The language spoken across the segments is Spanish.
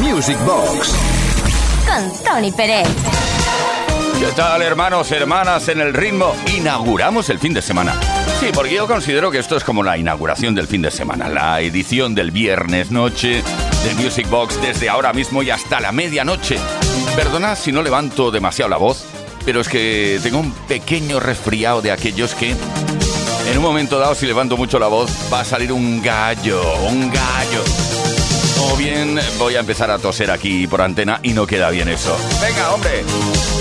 Music Box. Con Tony Pérez. ¿Qué tal, hermanos, hermanas, en el ritmo? Inauguramos el fin de semana. Sí, porque yo considero que esto es como la inauguración del fin de semana, la edición del viernes noche del Music Box desde ahora mismo y hasta la medianoche. Perdona si no levanto demasiado la voz, pero es que tengo un pequeño resfriado de aquellos que en un momento dado, si levanto mucho la voz, va a salir un gallo, un gallo. Bien voy a empezar a toser aquí por antena y no queda bien eso. Venga, hombre.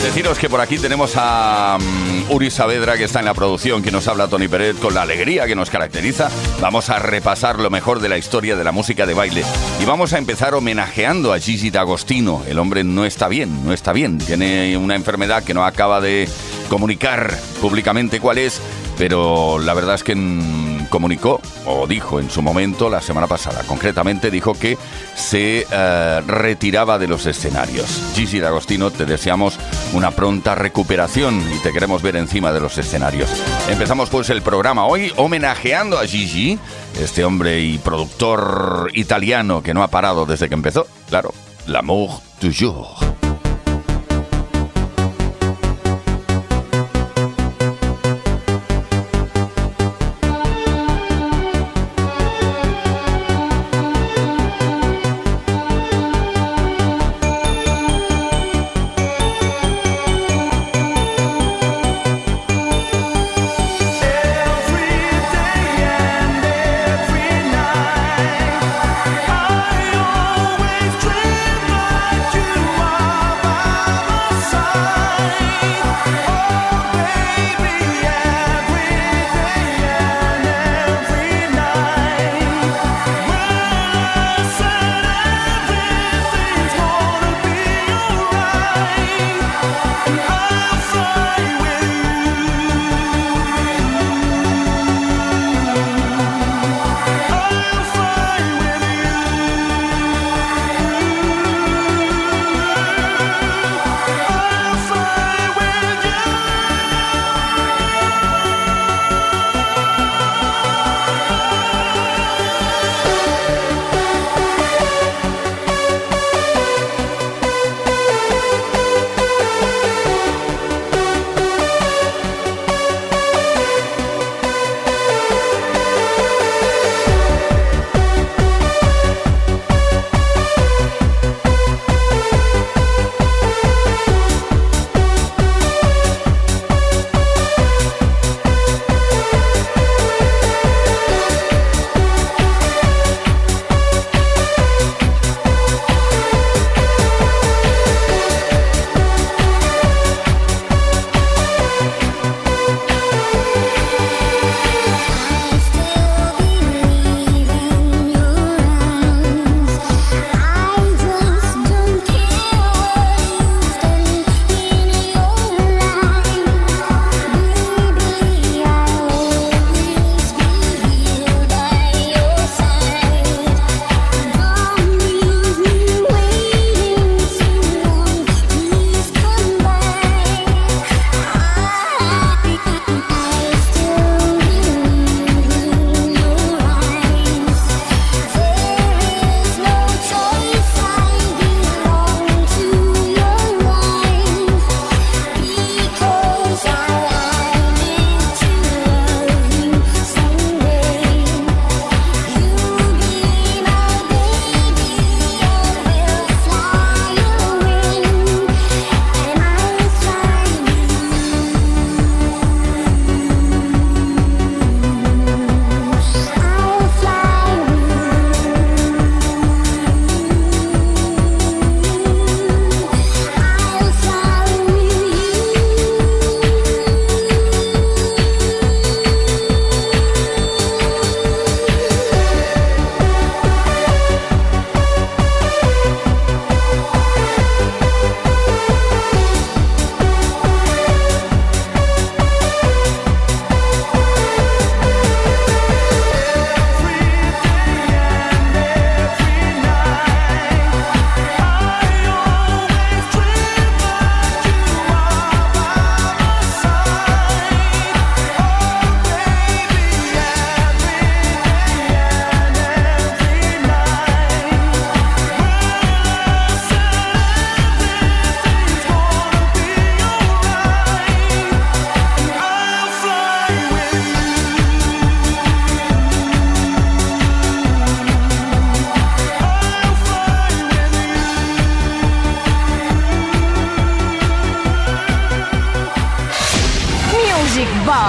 Deciros que por aquí tenemos a mm, Uri Saavedra que está en la producción, que nos habla Tony Pérez con la alegría que nos caracteriza. Vamos a repasar lo mejor de la historia de la música de baile. Y vamos a empezar homenajeando a Gigi D'Agostino. El hombre no está bien, no está bien. Tiene una enfermedad que no acaba de comunicar públicamente cuál es pero la verdad es que comunicó o dijo en su momento la semana pasada, concretamente dijo que se eh, retiraba de los escenarios. Gigi D'Agostino, te deseamos una pronta recuperación y te queremos ver encima de los escenarios. Empezamos pues el programa hoy homenajeando a Gigi, este hombre y productor italiano que no ha parado desde que empezó, claro, l'amour toujours.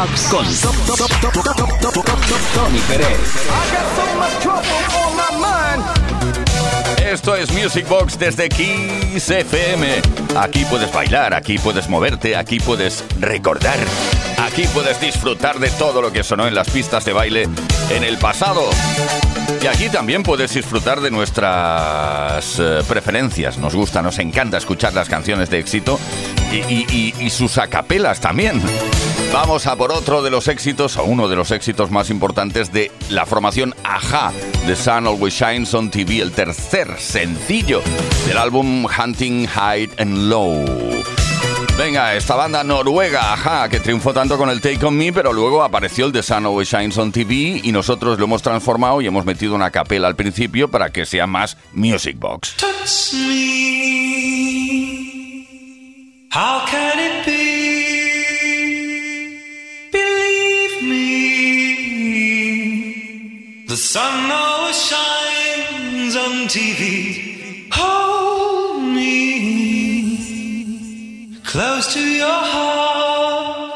Box con Tony Pérez. Esto es Music Box desde Kiss FM. Aquí puedes bailar, aquí puedes moverte, aquí puedes recordar, aquí puedes disfrutar de todo lo que sonó en las pistas de baile en el pasado. Y aquí también puedes disfrutar de nuestras eh, preferencias. Nos gusta, nos encanta escuchar las canciones de éxito y, sus acapelas también. Vamos a por otro de los éxitos, o uno de los éxitos más importantes de la formación Aja, The Sun Always Shines on TV, el tercer sencillo del álbum Hunting High and Low. Venga, esta banda noruega, Aja, que triunfó tanto con el Take On Me, pero luego apareció el The Sun Always Shines on TV y nosotros lo hemos transformado y hemos metido una capela al principio para que sea más Music Box. How can it be? The sun always shines on TV. Hold me close to your heart.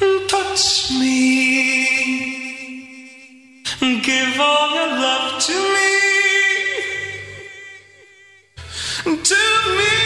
and Touch me. and Give all your love to me. To me.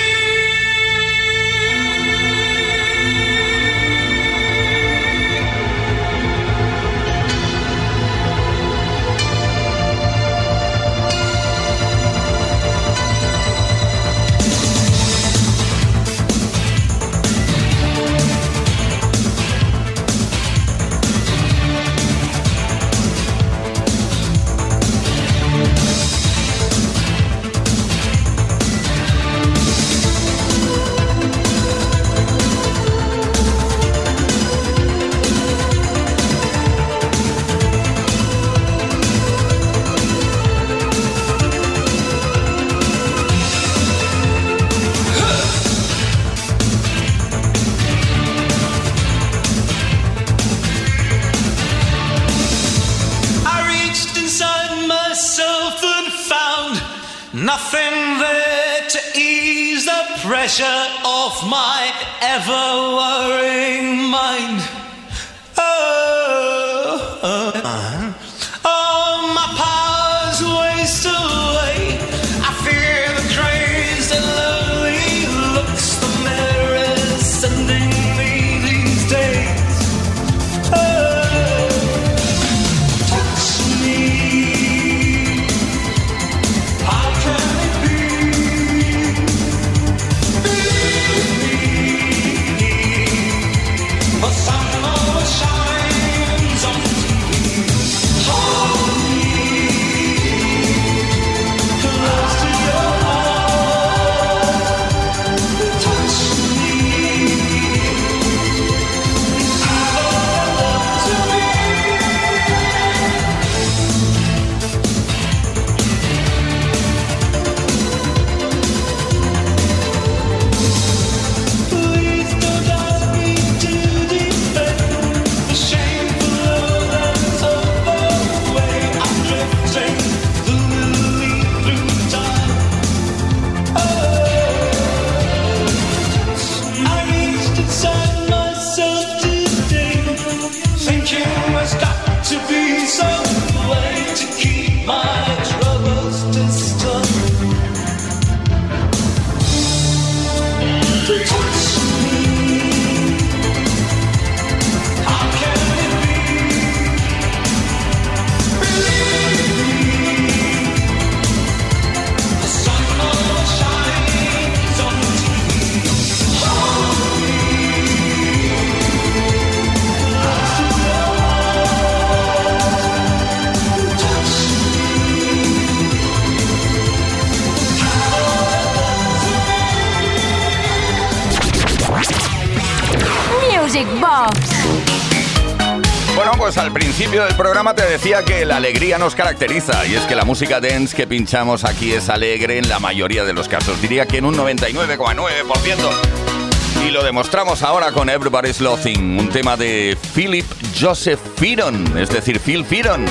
Principio del programa te decía que la alegría nos caracteriza y es que la música dance que pinchamos aquí es alegre en la mayoría de los casos. Diría que en un 99,9%. Y lo demostramos ahora con Everybody's Lothing, un tema de Philip Joseph Firon, es decir, Phil Firon.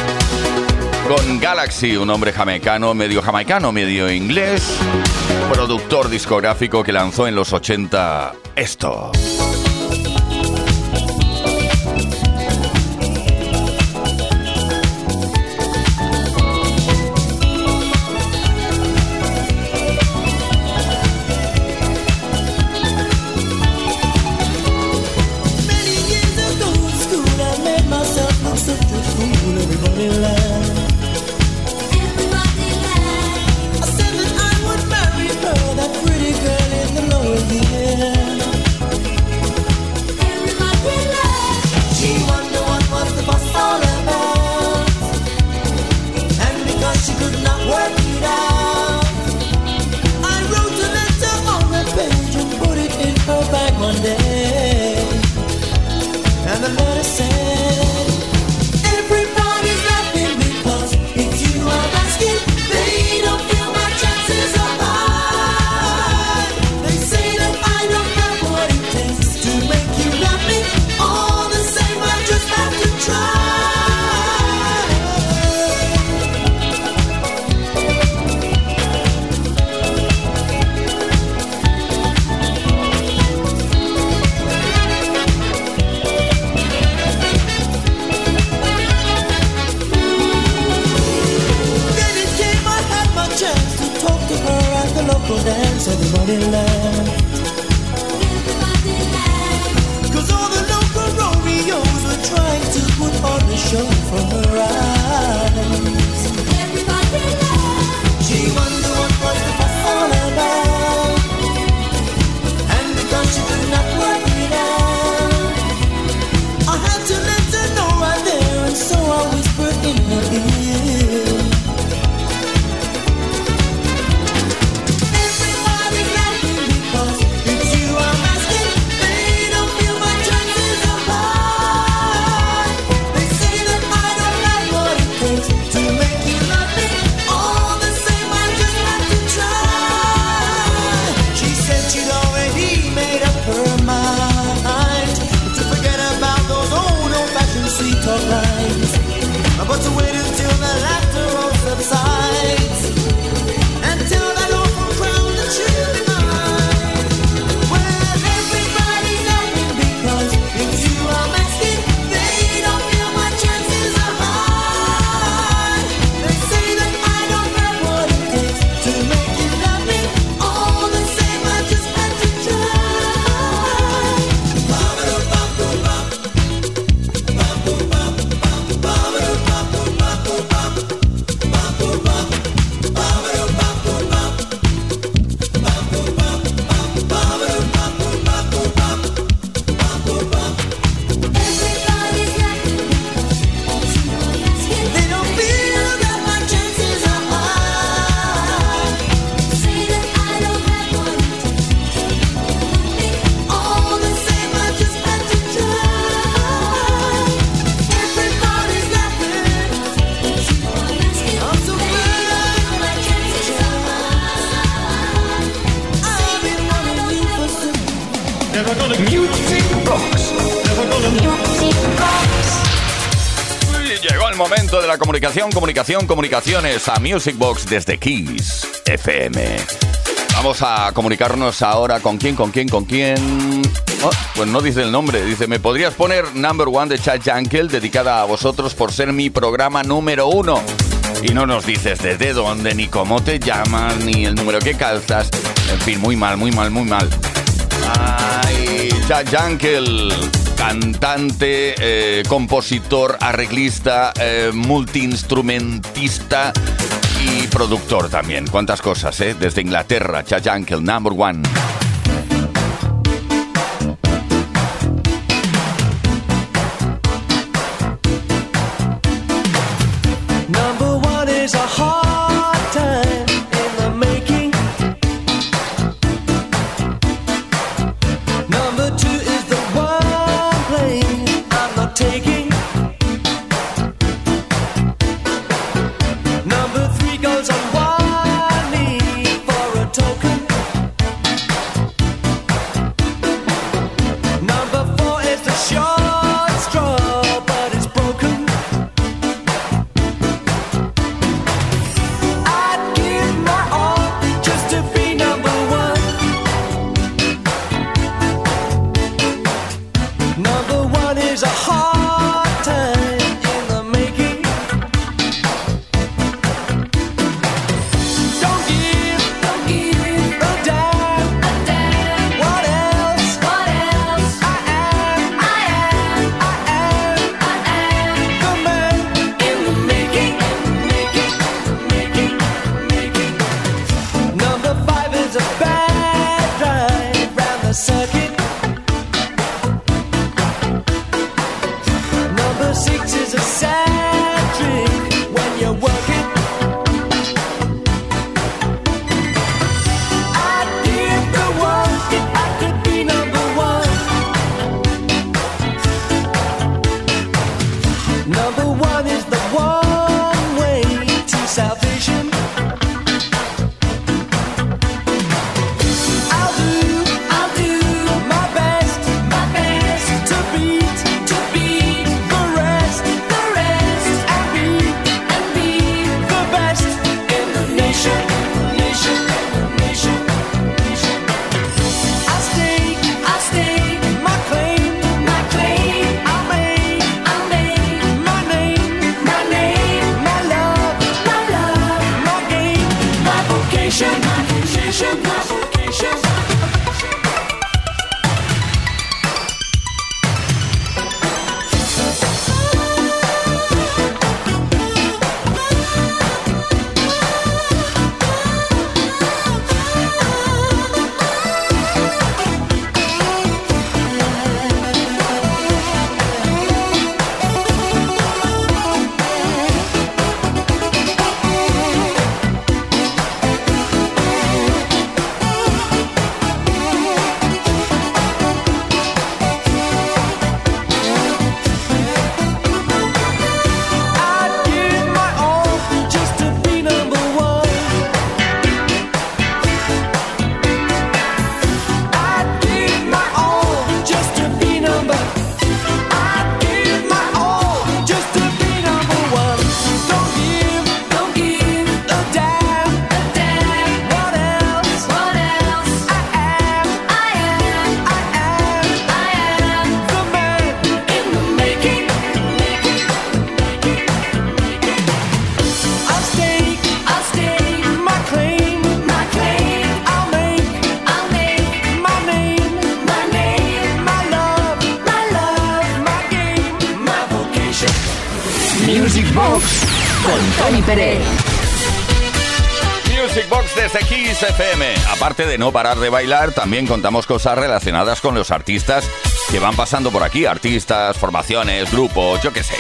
Con Galaxy, un hombre jamaicano, medio jamaicano, medio inglés, productor discográfico que lanzó en los 80 esto. comunicación, comunicación, comunicaciones a Music Box desde Kiss FM. Vamos a comunicarnos ahora con quién, con quién, con quién. Oh, pues no dice el nombre, dice, ¿me podrías poner Number One de Chad Jankel dedicada a vosotros por ser mi programa número uno? Y no nos dices desde dónde, ni cómo te llamas, ni el número que calzas. En fin, muy mal, muy mal, muy mal. ¡Ay, Chad Jankel! cantante, eh, compositor, arreglista, eh, multiinstrumentista y productor también. Cuántas cosas, ¿eh? Desde Inglaterra, Chayanne, el number one. Aparte de no parar de bailar, también contamos cosas relacionadas con los artistas que van pasando por aquí, artistas, formaciones, grupos, yo qué sé.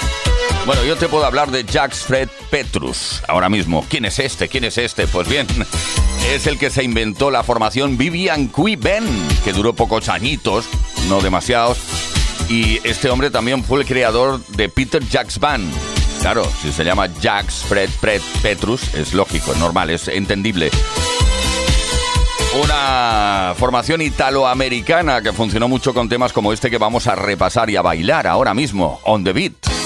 Bueno, yo te puedo hablar de Jacques Fred Petrus ahora mismo. ¿Quién es este? ¿Quién es este? Pues bien, es el que se inventó la formación Vivian Qui Ben, que duró pocos añitos, no demasiados. Y este hombre también fue el creador de Peter Jacks Band. Claro, si se llama Jacques Fred Petrus, es lógico, es normal, es entendible. Una formación italoamericana que funcionó mucho con temas como este que vamos a repasar y a bailar ahora mismo, on the beat.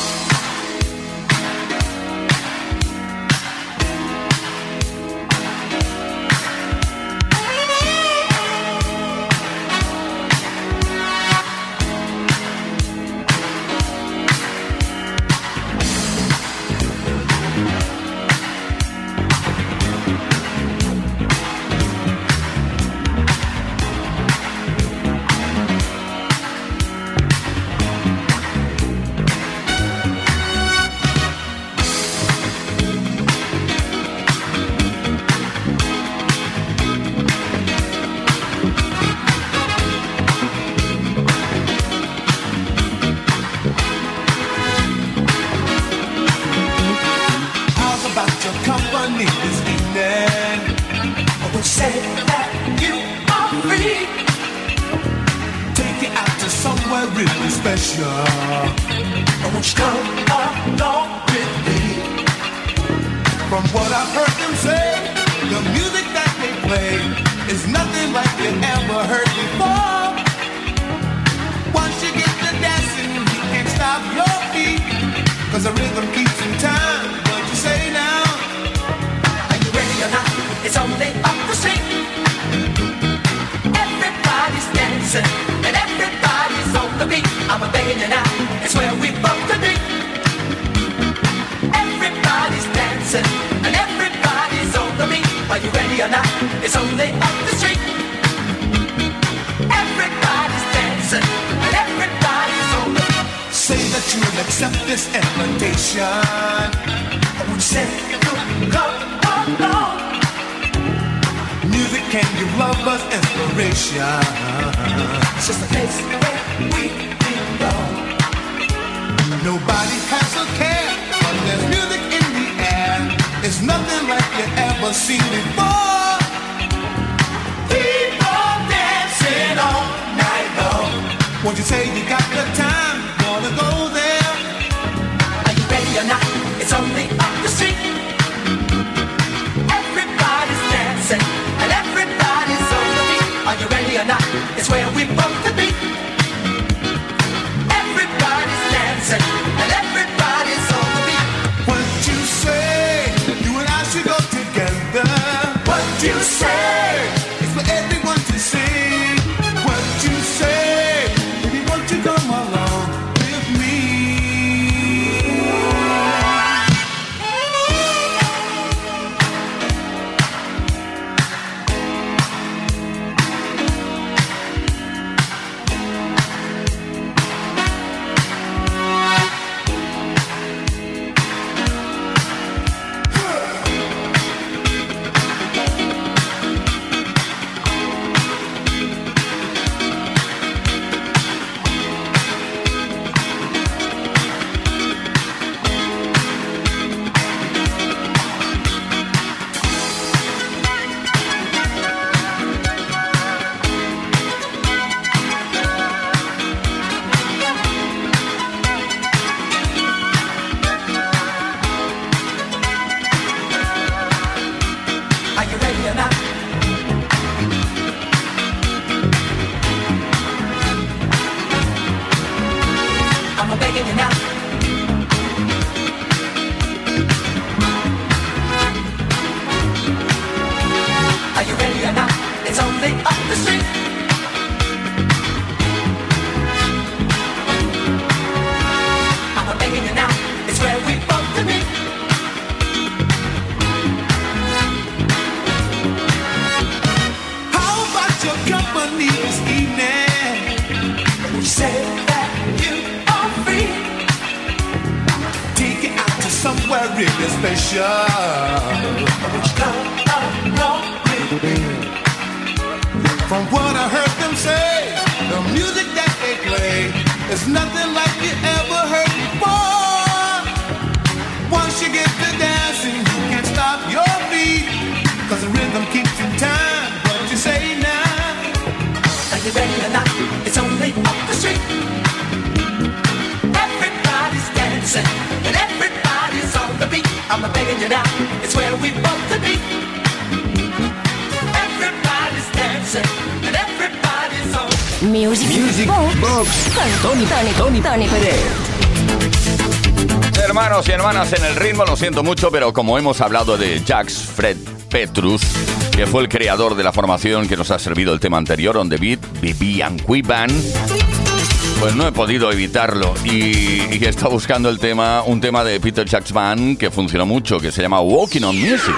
station. I'm begging you now, it's where we want to be. Everybody's dancing and everybody's on. Music, Music Box Box. con Tony, Tony, Tony, Tony Pérez. Hermanos y hermanas en el ritmo, lo siento mucho, pero como hemos hablado de Jacques Fred Petrus, que fue el creador de la formación que nos ha servido el tema anterior, On The Beat, BB and Quiban, pues no he podido evitarlo y, y estado buscando el tema, un tema de Peter Band que funcionó mucho, que se llama Walking on Music.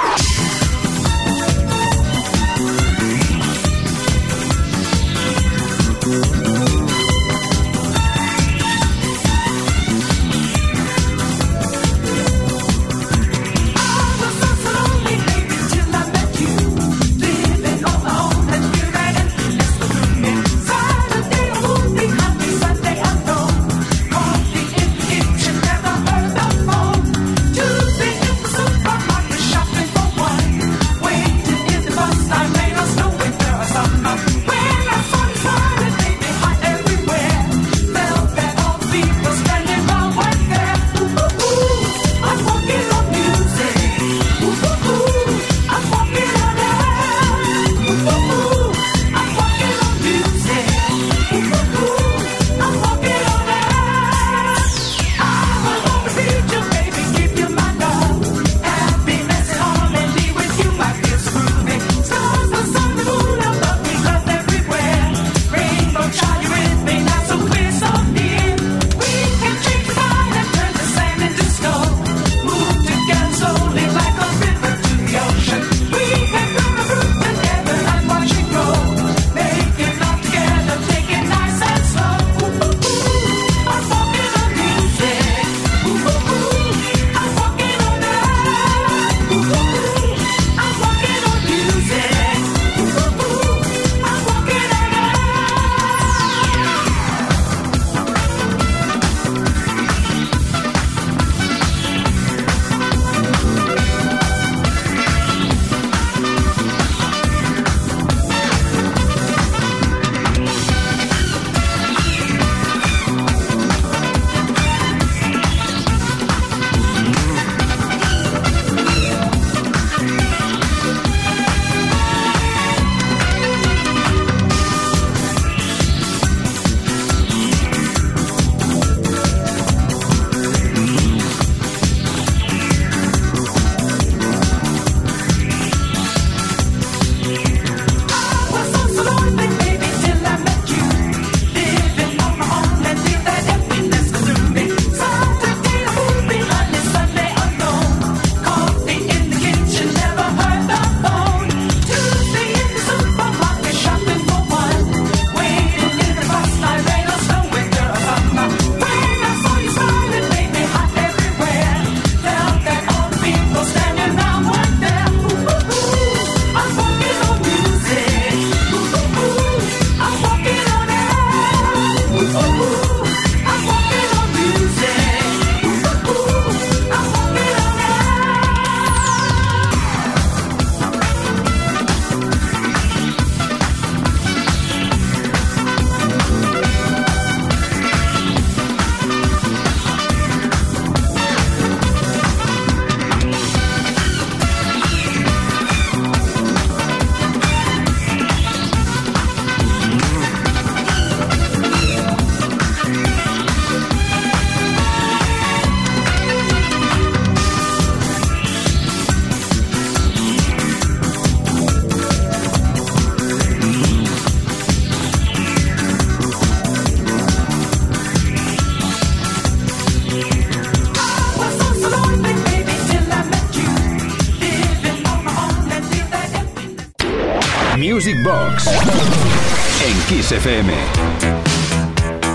Music Box en Kiss FM.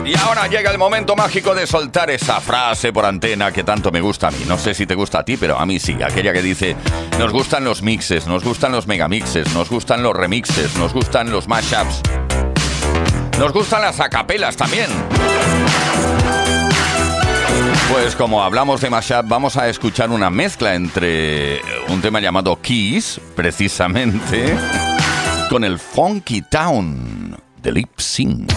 Y ahora llega el momento mágico de soltar esa frase por antena que tanto me gusta a mí. No sé si te gusta a ti, pero a mí sí. Aquella que dice, nos gustan los mixes, nos gustan los megamixes, nos gustan los remixes, nos gustan los mashups. Nos gustan las acapelas también. Pues como hablamos de mashup, vamos a escuchar una mezcla entre un tema llamado Keys, precisamente, con el Funky Town de Lip Sync.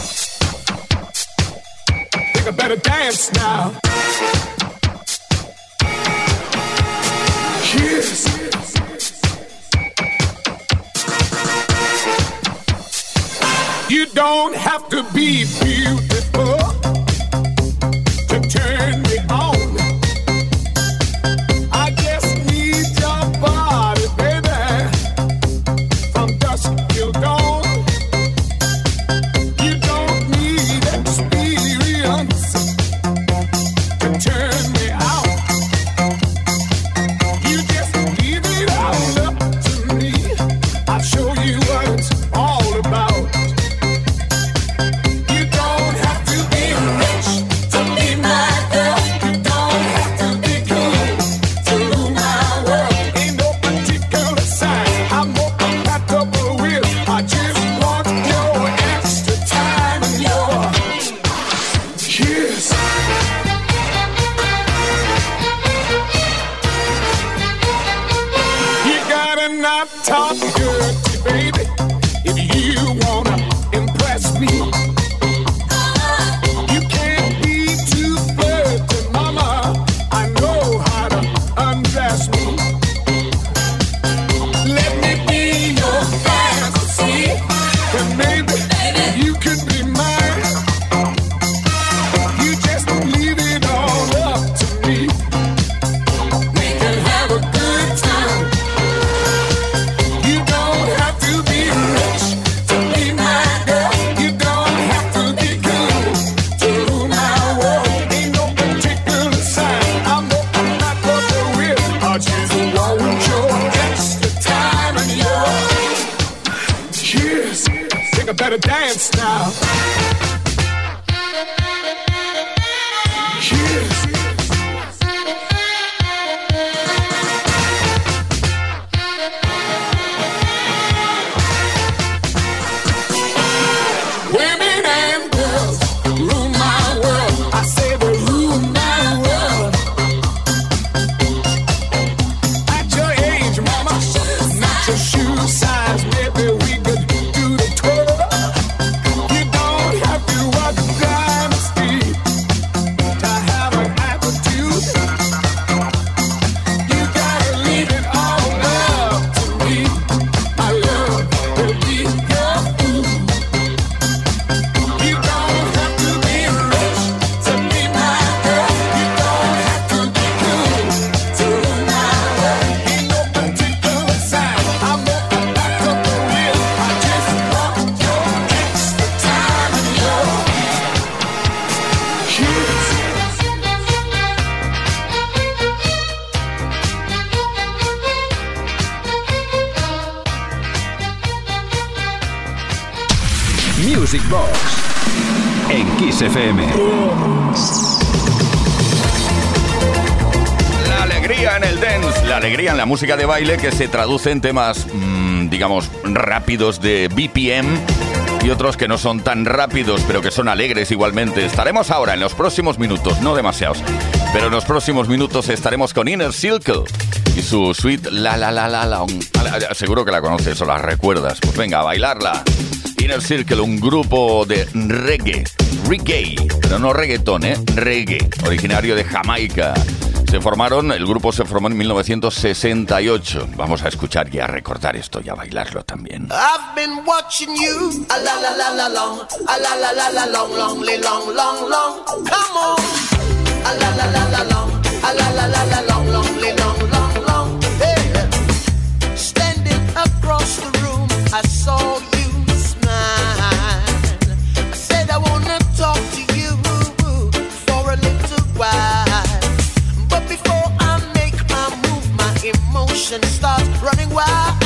You don't have to be beautiful to turn me La alegría en el dance, la alegría en la música de baile que se traduce en temas, mm, digamos, rápidos de BPM y otros que no son tan rápidos, pero que son alegres igualmente. Estaremos ahora en los próximos minutos, no demasiados, pero en los próximos minutos estaremos con Inner Circle y su suite La La La La La. Seguro que la conoces o la recuerdas. Pues venga, a bailarla. Inner Circle, un grupo de reggae, reggae, pero no reggaetón, ¿eh? Reggae, originario de Jamaica. Se formaron, el grupo se formó en 1968. Vamos a escuchar y a recordar esto y a bailarlo también. I've been watching you standing across the room, I saw you nation starts running wild.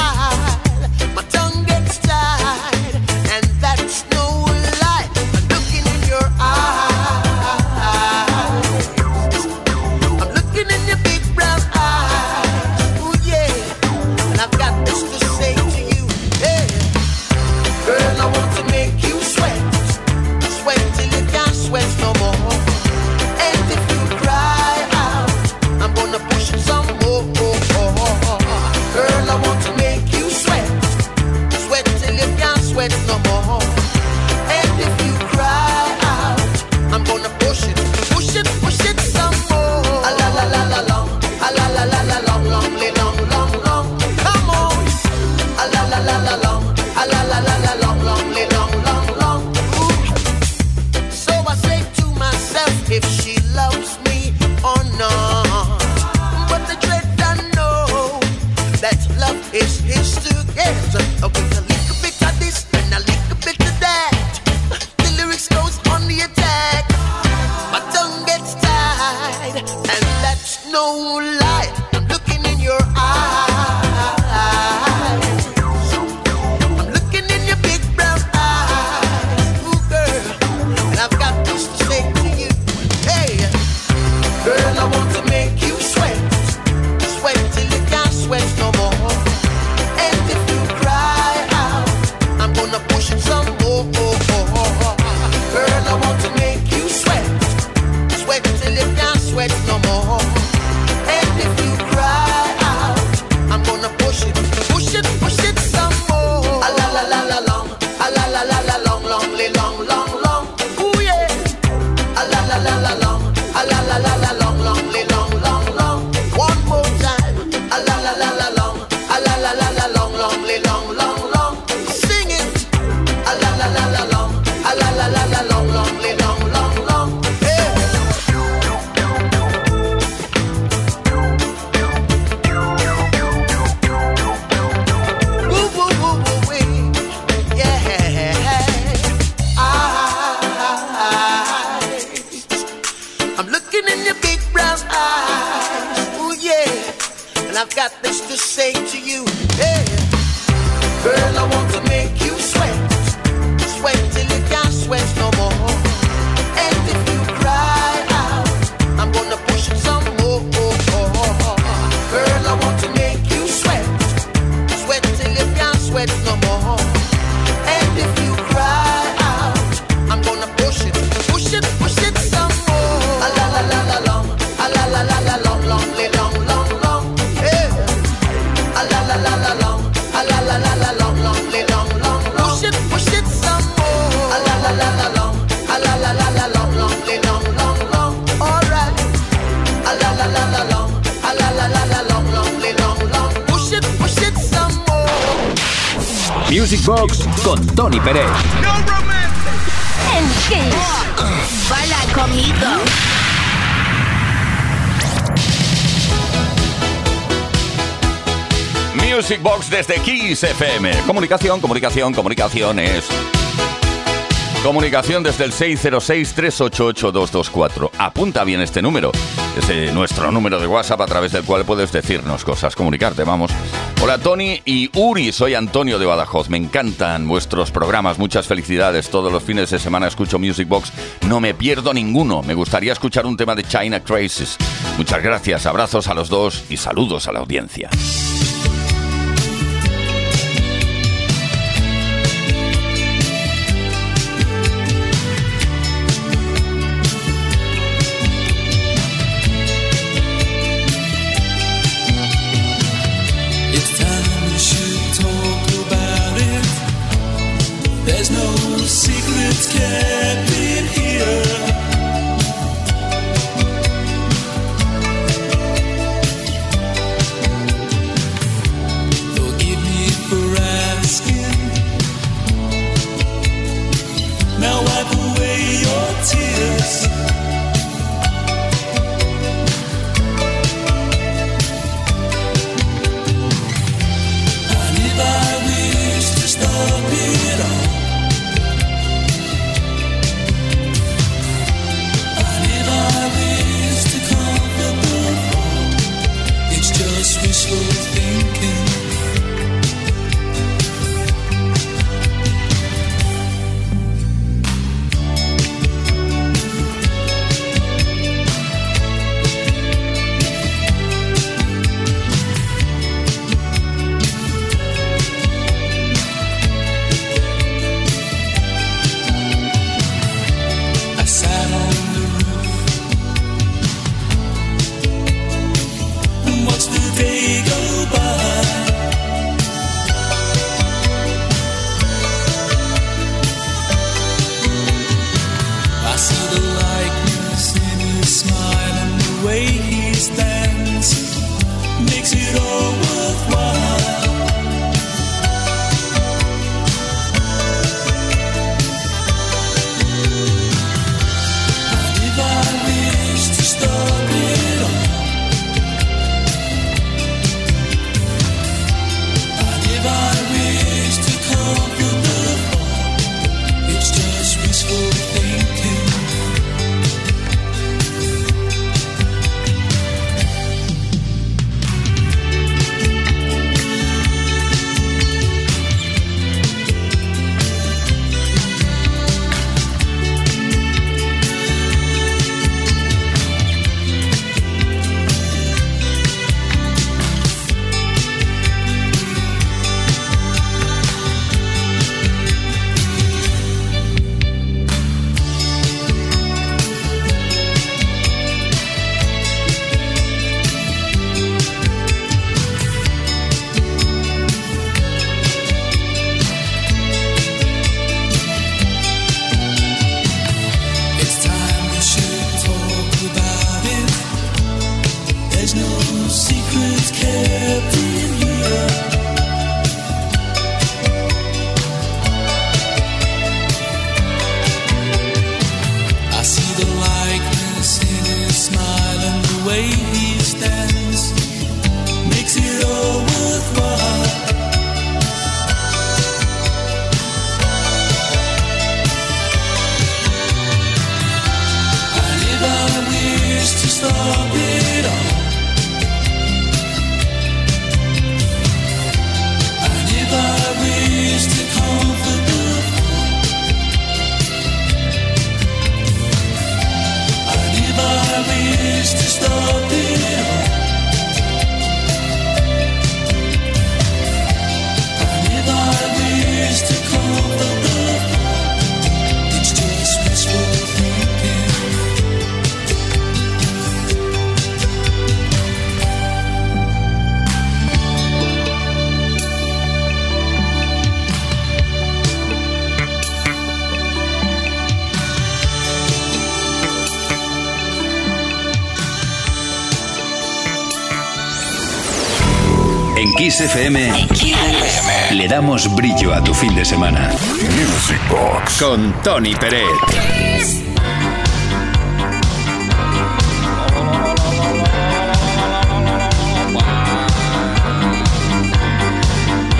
desde Kiss FM. Comunicación, comunicación, comunicaciones. Comunicación desde el 606-388-224. Apunta bien este número. Es nuestro número de WhatsApp a través del cual puedes decirnos cosas, comunicarte, vamos. Hola Tony y Uri, soy Antonio de Badajoz. Me encantan vuestros programas, muchas felicidades. Todos los fines de semana escucho Music Box, no me pierdo ninguno. Me gustaría escuchar un tema de China Crisis. Muchas gracias, abrazos a los dos y saludos a la audiencia. Kiss FM le damos brillo a tu fin de semana. Music Box. Con Tony Peret.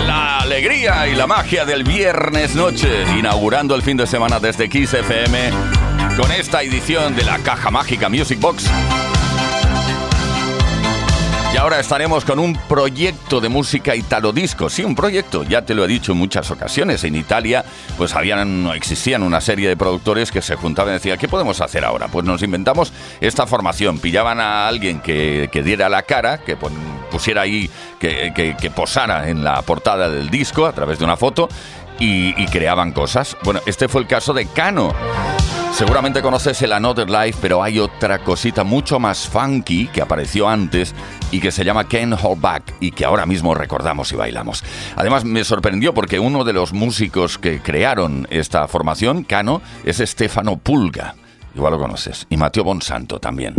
La alegría y la magia del viernes noche, inaugurando el fin de semana desde Kiss FM con esta edición de la Caja Mágica Music Box. Y ahora estaremos con un proyecto de música italo disco. Sí, un proyecto, ya te lo he dicho en muchas ocasiones. En Italia, pues habían, existían una serie de productores que se juntaban y decían, ¿qué podemos hacer ahora? Pues nos inventamos esta formación. Pillaban a alguien que, que diera la cara, que pusiera ahí, que, que- que posara en la portada del disco a través de una foto y, y creaban cosas. Bueno, este fue el caso de Cano. Seguramente conoces el Another Life, pero hay otra cosita mucho más funky que apareció antes y que se llama Can't Hold Back y que ahora mismo recordamos y bailamos. Además, me sorprendió porque uno de los músicos que crearon esta formación, Cano, es Stefano Pulga. Igual lo conoces. Y Mateo Bonsanto también.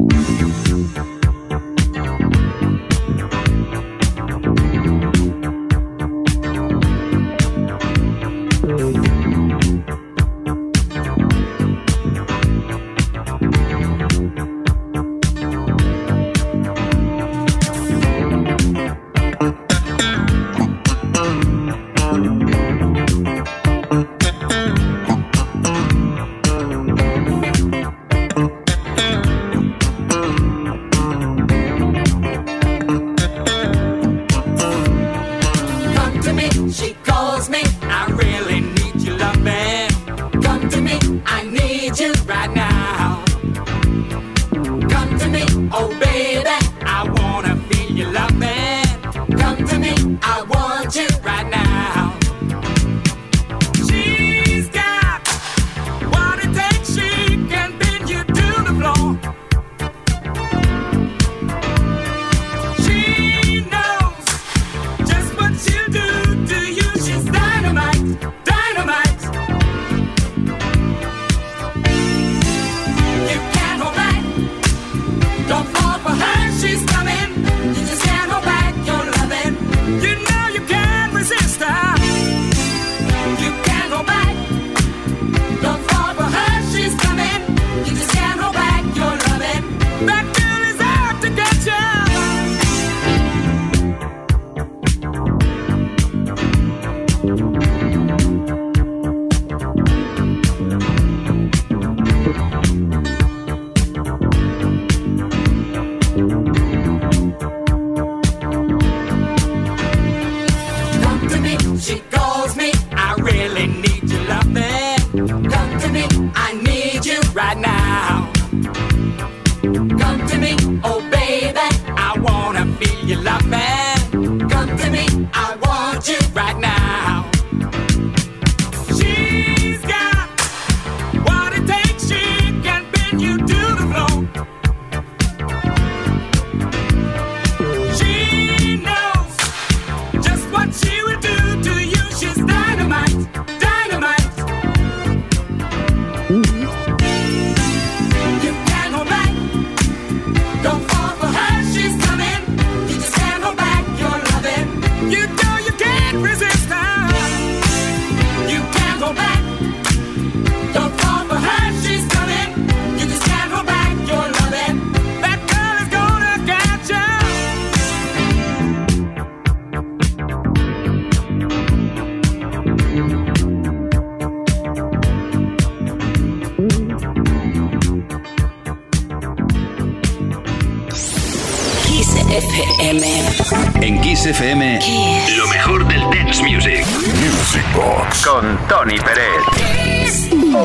FM, Kiss. lo mejor del dance music. Music Box. Con Tony Peret.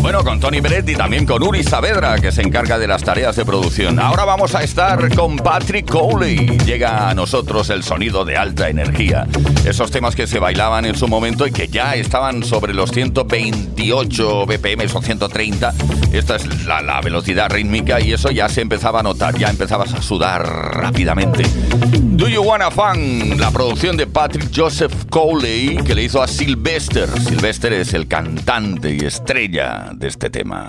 Bueno, con Tony Beret y también con Uri Saavedra, que se encarga de las tareas de producción. Ahora vamos a estar con Patrick Cowley. Llega a nosotros el sonido de alta energía. Esos temas que se bailaban en su momento y que ya estaban sobre los 128 BPM o 130. Esta es la, la velocidad rítmica y eso ya se empezaba a notar, ya empezabas a sudar rápidamente. Do You Wanna Fun, la producción de Patrick Joseph Cowley que le hizo a Sylvester. Sylvester es el cantante y estrella de este tema.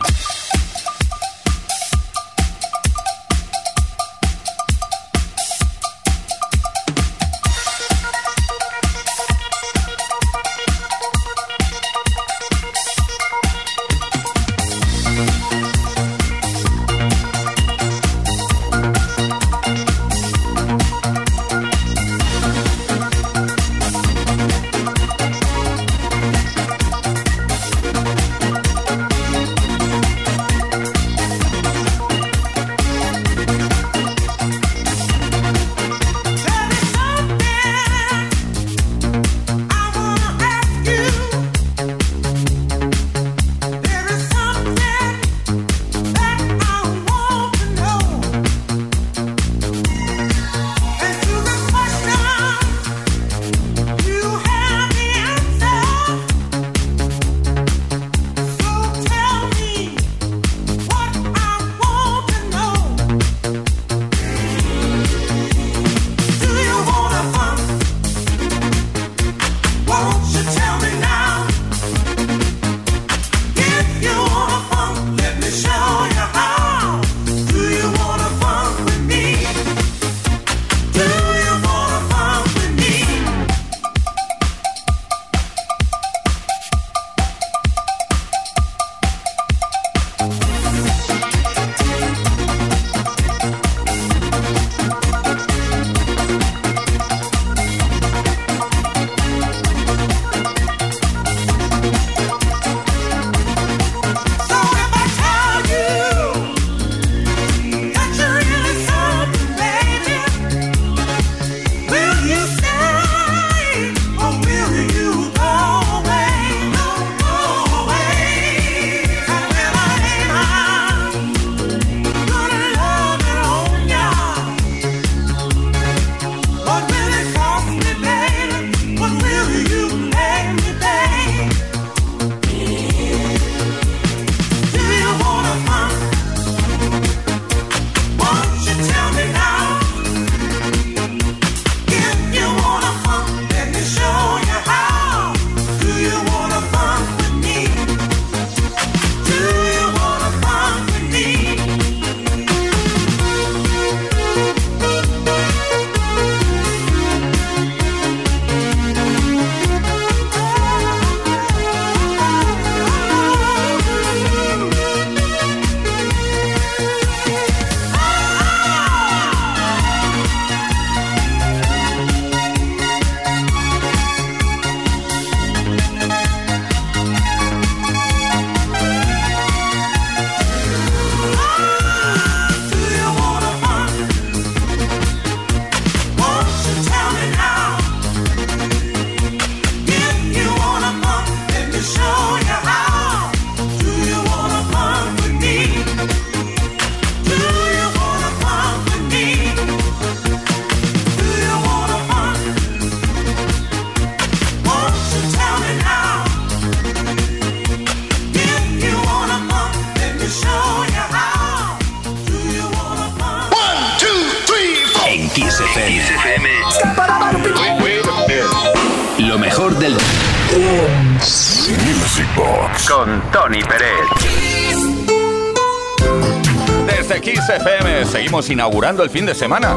Inaugurando el fin de semana.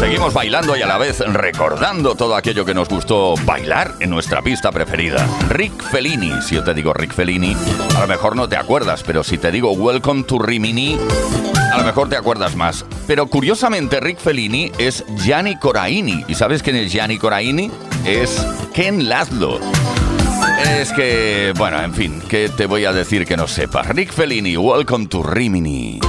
Seguimos bailando y a la vez recordando todo aquello que nos gustó bailar en nuestra pista preferida. Rick Fellini, si yo te digo Rick Fellini, a lo mejor no te acuerdas, pero si te digo Welcome to Rimini, a lo mejor te acuerdas más. Pero curiosamente Rick Fellini es Gianni Coraini. ¿Y sabes quién es Gianni Coraini? Es Ken Laszlo. Es que, bueno, en fin, ¿qué te voy a decir que no sepas? Rick Fellini, Welcome to Rimini.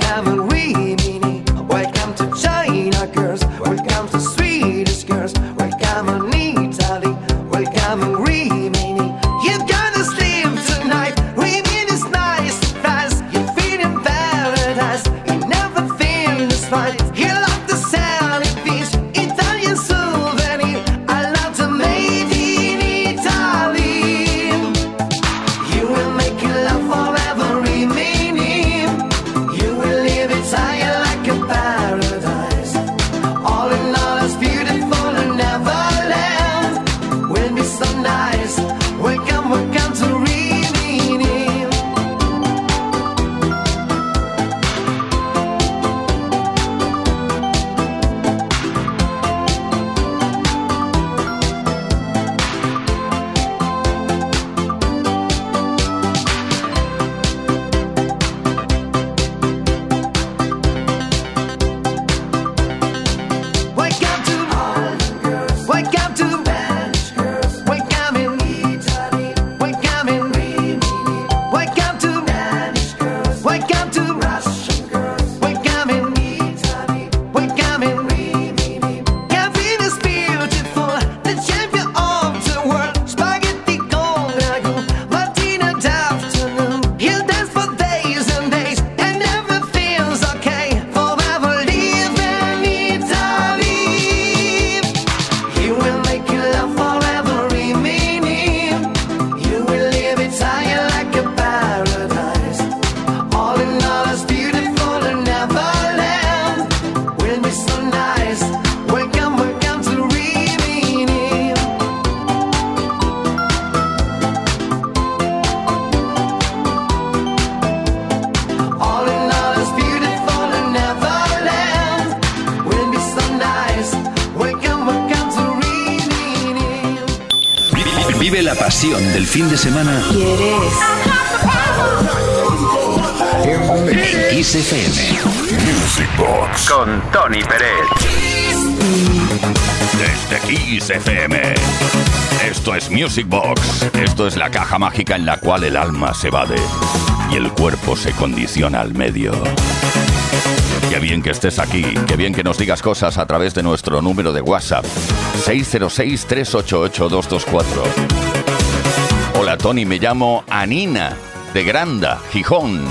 Italy, welcome in del fin de semana en Kiss FM. Music Box. Con Tony Pérez. Desde Kiss FM. Esto es Music Box. Esto es la caja mágica en la cual el alma se evade y el cuerpo se condiciona al medio. Qué bien que estés aquí, qué bien que nos digas cosas a través de nuestro número de WhatsApp 606-388-224. Hola Tony, me llamo Anina de Granda, Gijón.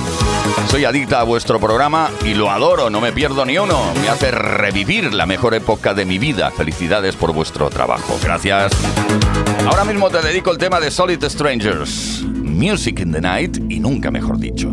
Soy adicta a vuestro programa y lo adoro, no me pierdo ni uno. Me hace revivir la mejor época de mi vida. Felicidades por vuestro trabajo. Gracias. Ahora mismo te dedico el tema de Solid Strangers. Music in the Night y nunca mejor dicho.